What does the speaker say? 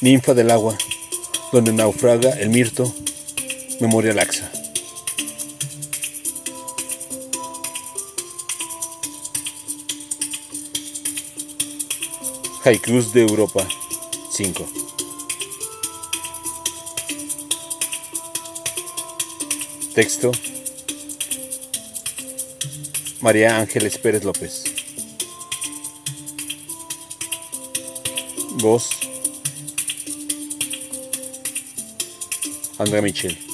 ninfa del agua, donde naufraga el mirto, memoria laxa. Haikus de Europa 5 Texto. María Ángeles Pérez López. Voz Andrea Michele.